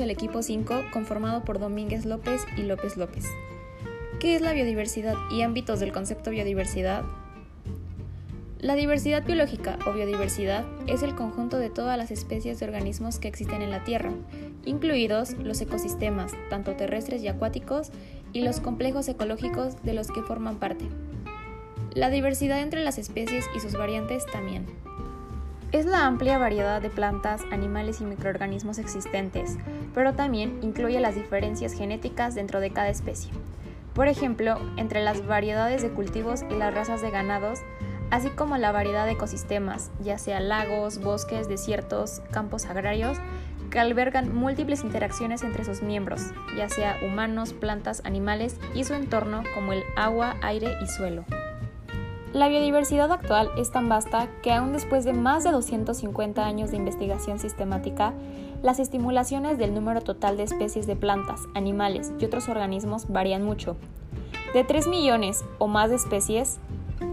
el equipo 5 conformado por Domínguez López y López López. ¿Qué es la biodiversidad y ámbitos del concepto biodiversidad? La diversidad biológica o biodiversidad es el conjunto de todas las especies de organismos que existen en la Tierra, incluidos los ecosistemas, tanto terrestres y acuáticos, y los complejos ecológicos de los que forman parte. La diversidad entre las especies y sus variantes también. Es la amplia variedad de plantas, animales y microorganismos existentes, pero también incluye las diferencias genéticas dentro de cada especie. Por ejemplo, entre las variedades de cultivos y las razas de ganados, así como la variedad de ecosistemas, ya sea lagos, bosques, desiertos, campos agrarios, que albergan múltiples interacciones entre sus miembros, ya sea humanos, plantas, animales y su entorno como el agua, aire y suelo. La biodiversidad actual es tan vasta que aún después de más de 250 años de investigación sistemática, las estimulaciones del número total de especies de plantas, animales y otros organismos varían mucho. De 3 millones o más de especies,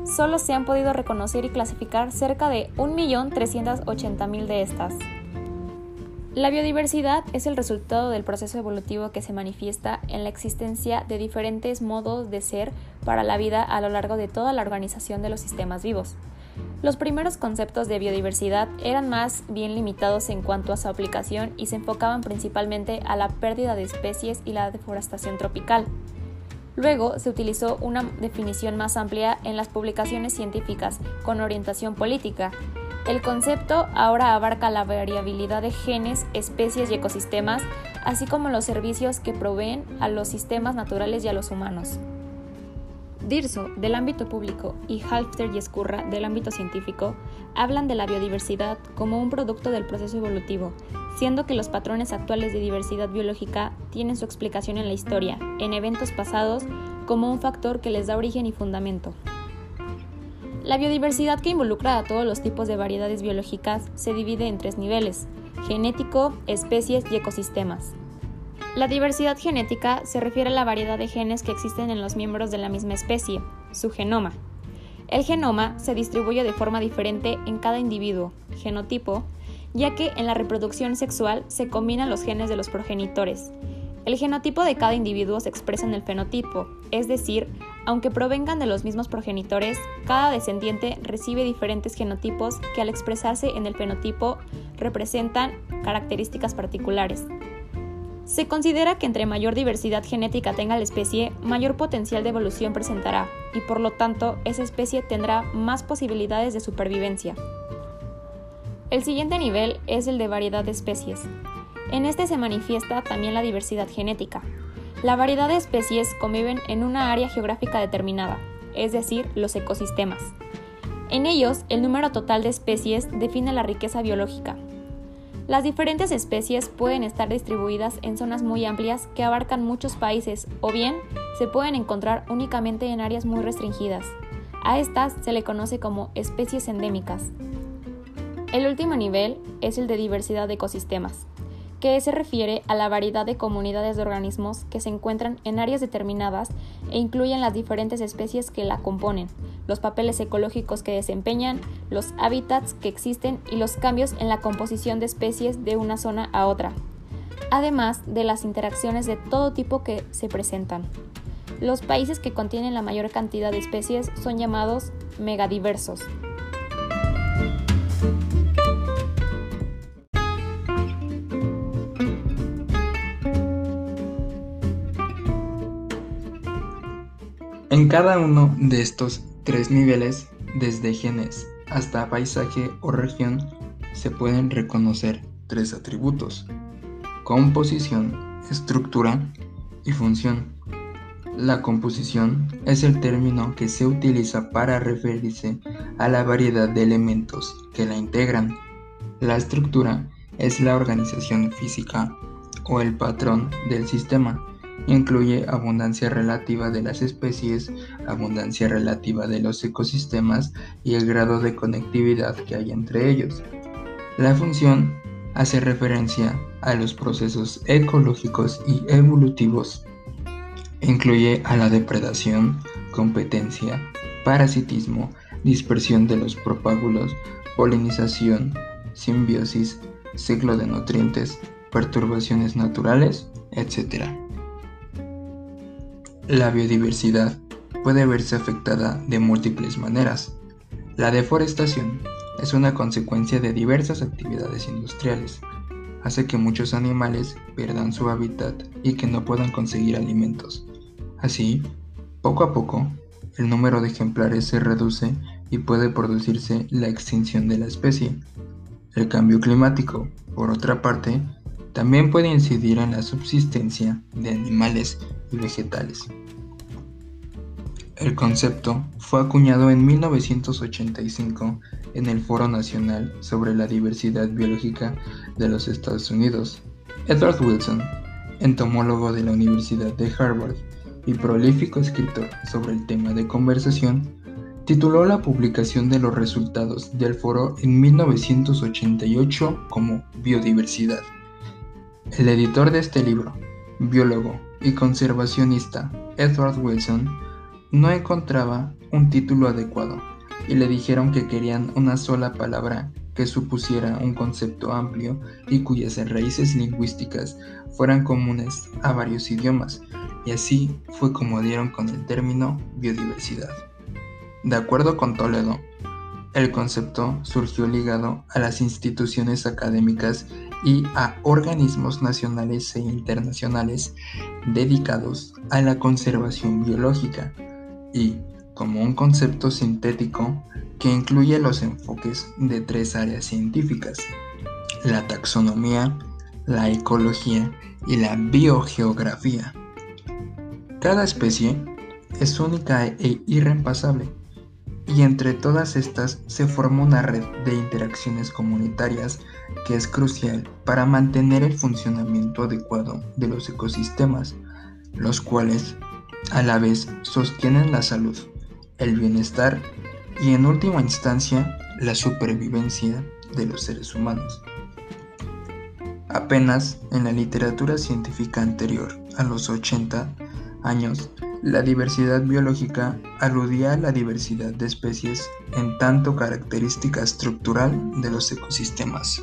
solo se han podido reconocer y clasificar cerca de 1.380.000 de estas. La biodiversidad es el resultado del proceso evolutivo que se manifiesta en la existencia de diferentes modos de ser para la vida a lo largo de toda la organización de los sistemas vivos. Los primeros conceptos de biodiversidad eran más bien limitados en cuanto a su aplicación y se enfocaban principalmente a la pérdida de especies y la deforestación tropical. Luego se utilizó una definición más amplia en las publicaciones científicas con orientación política. El concepto ahora abarca la variabilidad de genes, especies y ecosistemas, así como los servicios que proveen a los sistemas naturales y a los humanos. Dirso, del ámbito público, y Halfter y Escurra, del ámbito científico, hablan de la biodiversidad como un producto del proceso evolutivo, siendo que los patrones actuales de diversidad biológica tienen su explicación en la historia, en eventos pasados, como un factor que les da origen y fundamento. La biodiversidad que involucra a todos los tipos de variedades biológicas se divide en tres niveles, genético, especies y ecosistemas. La diversidad genética se refiere a la variedad de genes que existen en los miembros de la misma especie, su genoma. El genoma se distribuye de forma diferente en cada individuo, genotipo, ya que en la reproducción sexual se combinan los genes de los progenitores. El genotipo de cada individuo se expresa en el fenotipo, es decir, aunque provengan de los mismos progenitores, cada descendiente recibe diferentes genotipos que al expresarse en el fenotipo representan características particulares. Se considera que entre mayor diversidad genética tenga la especie, mayor potencial de evolución presentará, y por lo tanto esa especie tendrá más posibilidades de supervivencia. El siguiente nivel es el de variedad de especies. En este se manifiesta también la diversidad genética. La variedad de especies conviven en una área geográfica determinada, es decir, los ecosistemas. En ellos, el número total de especies define la riqueza biológica, las diferentes especies pueden estar distribuidas en zonas muy amplias que abarcan muchos países o bien se pueden encontrar únicamente en áreas muy restringidas. A estas se le conoce como especies endémicas. El último nivel es el de diversidad de ecosistemas que se refiere a la variedad de comunidades de organismos que se encuentran en áreas determinadas e incluyen las diferentes especies que la componen, los papeles ecológicos que desempeñan, los hábitats que existen y los cambios en la composición de especies de una zona a otra, además de las interacciones de todo tipo que se presentan. Los países que contienen la mayor cantidad de especies son llamados megadiversos. En cada uno de estos tres niveles, desde genes hasta paisaje o región, se pueden reconocer tres atributos, composición, estructura y función. La composición es el término que se utiliza para referirse a la variedad de elementos que la integran. La estructura es la organización física o el patrón del sistema Incluye abundancia relativa de las especies, abundancia relativa de los ecosistemas y el grado de conectividad que hay entre ellos. La función hace referencia a los procesos ecológicos y evolutivos. Incluye a la depredación, competencia, parasitismo, dispersión de los propágulos, polinización, simbiosis, ciclo de nutrientes, perturbaciones naturales, etc. La biodiversidad puede verse afectada de múltiples maneras. La deforestación es una consecuencia de diversas actividades industriales. Hace que muchos animales pierdan su hábitat y que no puedan conseguir alimentos. Así, poco a poco, el número de ejemplares se reduce y puede producirse la extinción de la especie. El cambio climático, por otra parte, también puede incidir en la subsistencia de animales y vegetales. El concepto fue acuñado en 1985 en el Foro Nacional sobre la Diversidad Biológica de los Estados Unidos. Edward Wilson, entomólogo de la Universidad de Harvard y prolífico escritor sobre el tema de conversación, tituló la publicación de los resultados del foro en 1988 como Biodiversidad. El editor de este libro, biólogo y conservacionista Edward Wilson, no encontraba un título adecuado y le dijeron que querían una sola palabra que supusiera un concepto amplio y cuyas raíces lingüísticas fueran comunes a varios idiomas, y así fue como dieron con el término biodiversidad. De acuerdo con Toledo, el concepto surgió ligado a las instituciones académicas y a organismos nacionales e internacionales dedicados a la conservación biológica y como un concepto sintético que incluye los enfoques de tres áreas científicas, la taxonomía, la ecología y la biogeografía. Cada especie es única e irreemplazable y entre todas estas se forma una red de interacciones comunitarias que es crucial para mantener el funcionamiento adecuado de los ecosistemas, los cuales a la vez sostienen la salud, el bienestar y en última instancia la supervivencia de los seres humanos. Apenas en la literatura científica anterior a los 80 años, la diversidad biológica aludía a la diversidad de especies en tanto característica estructural de los ecosistemas.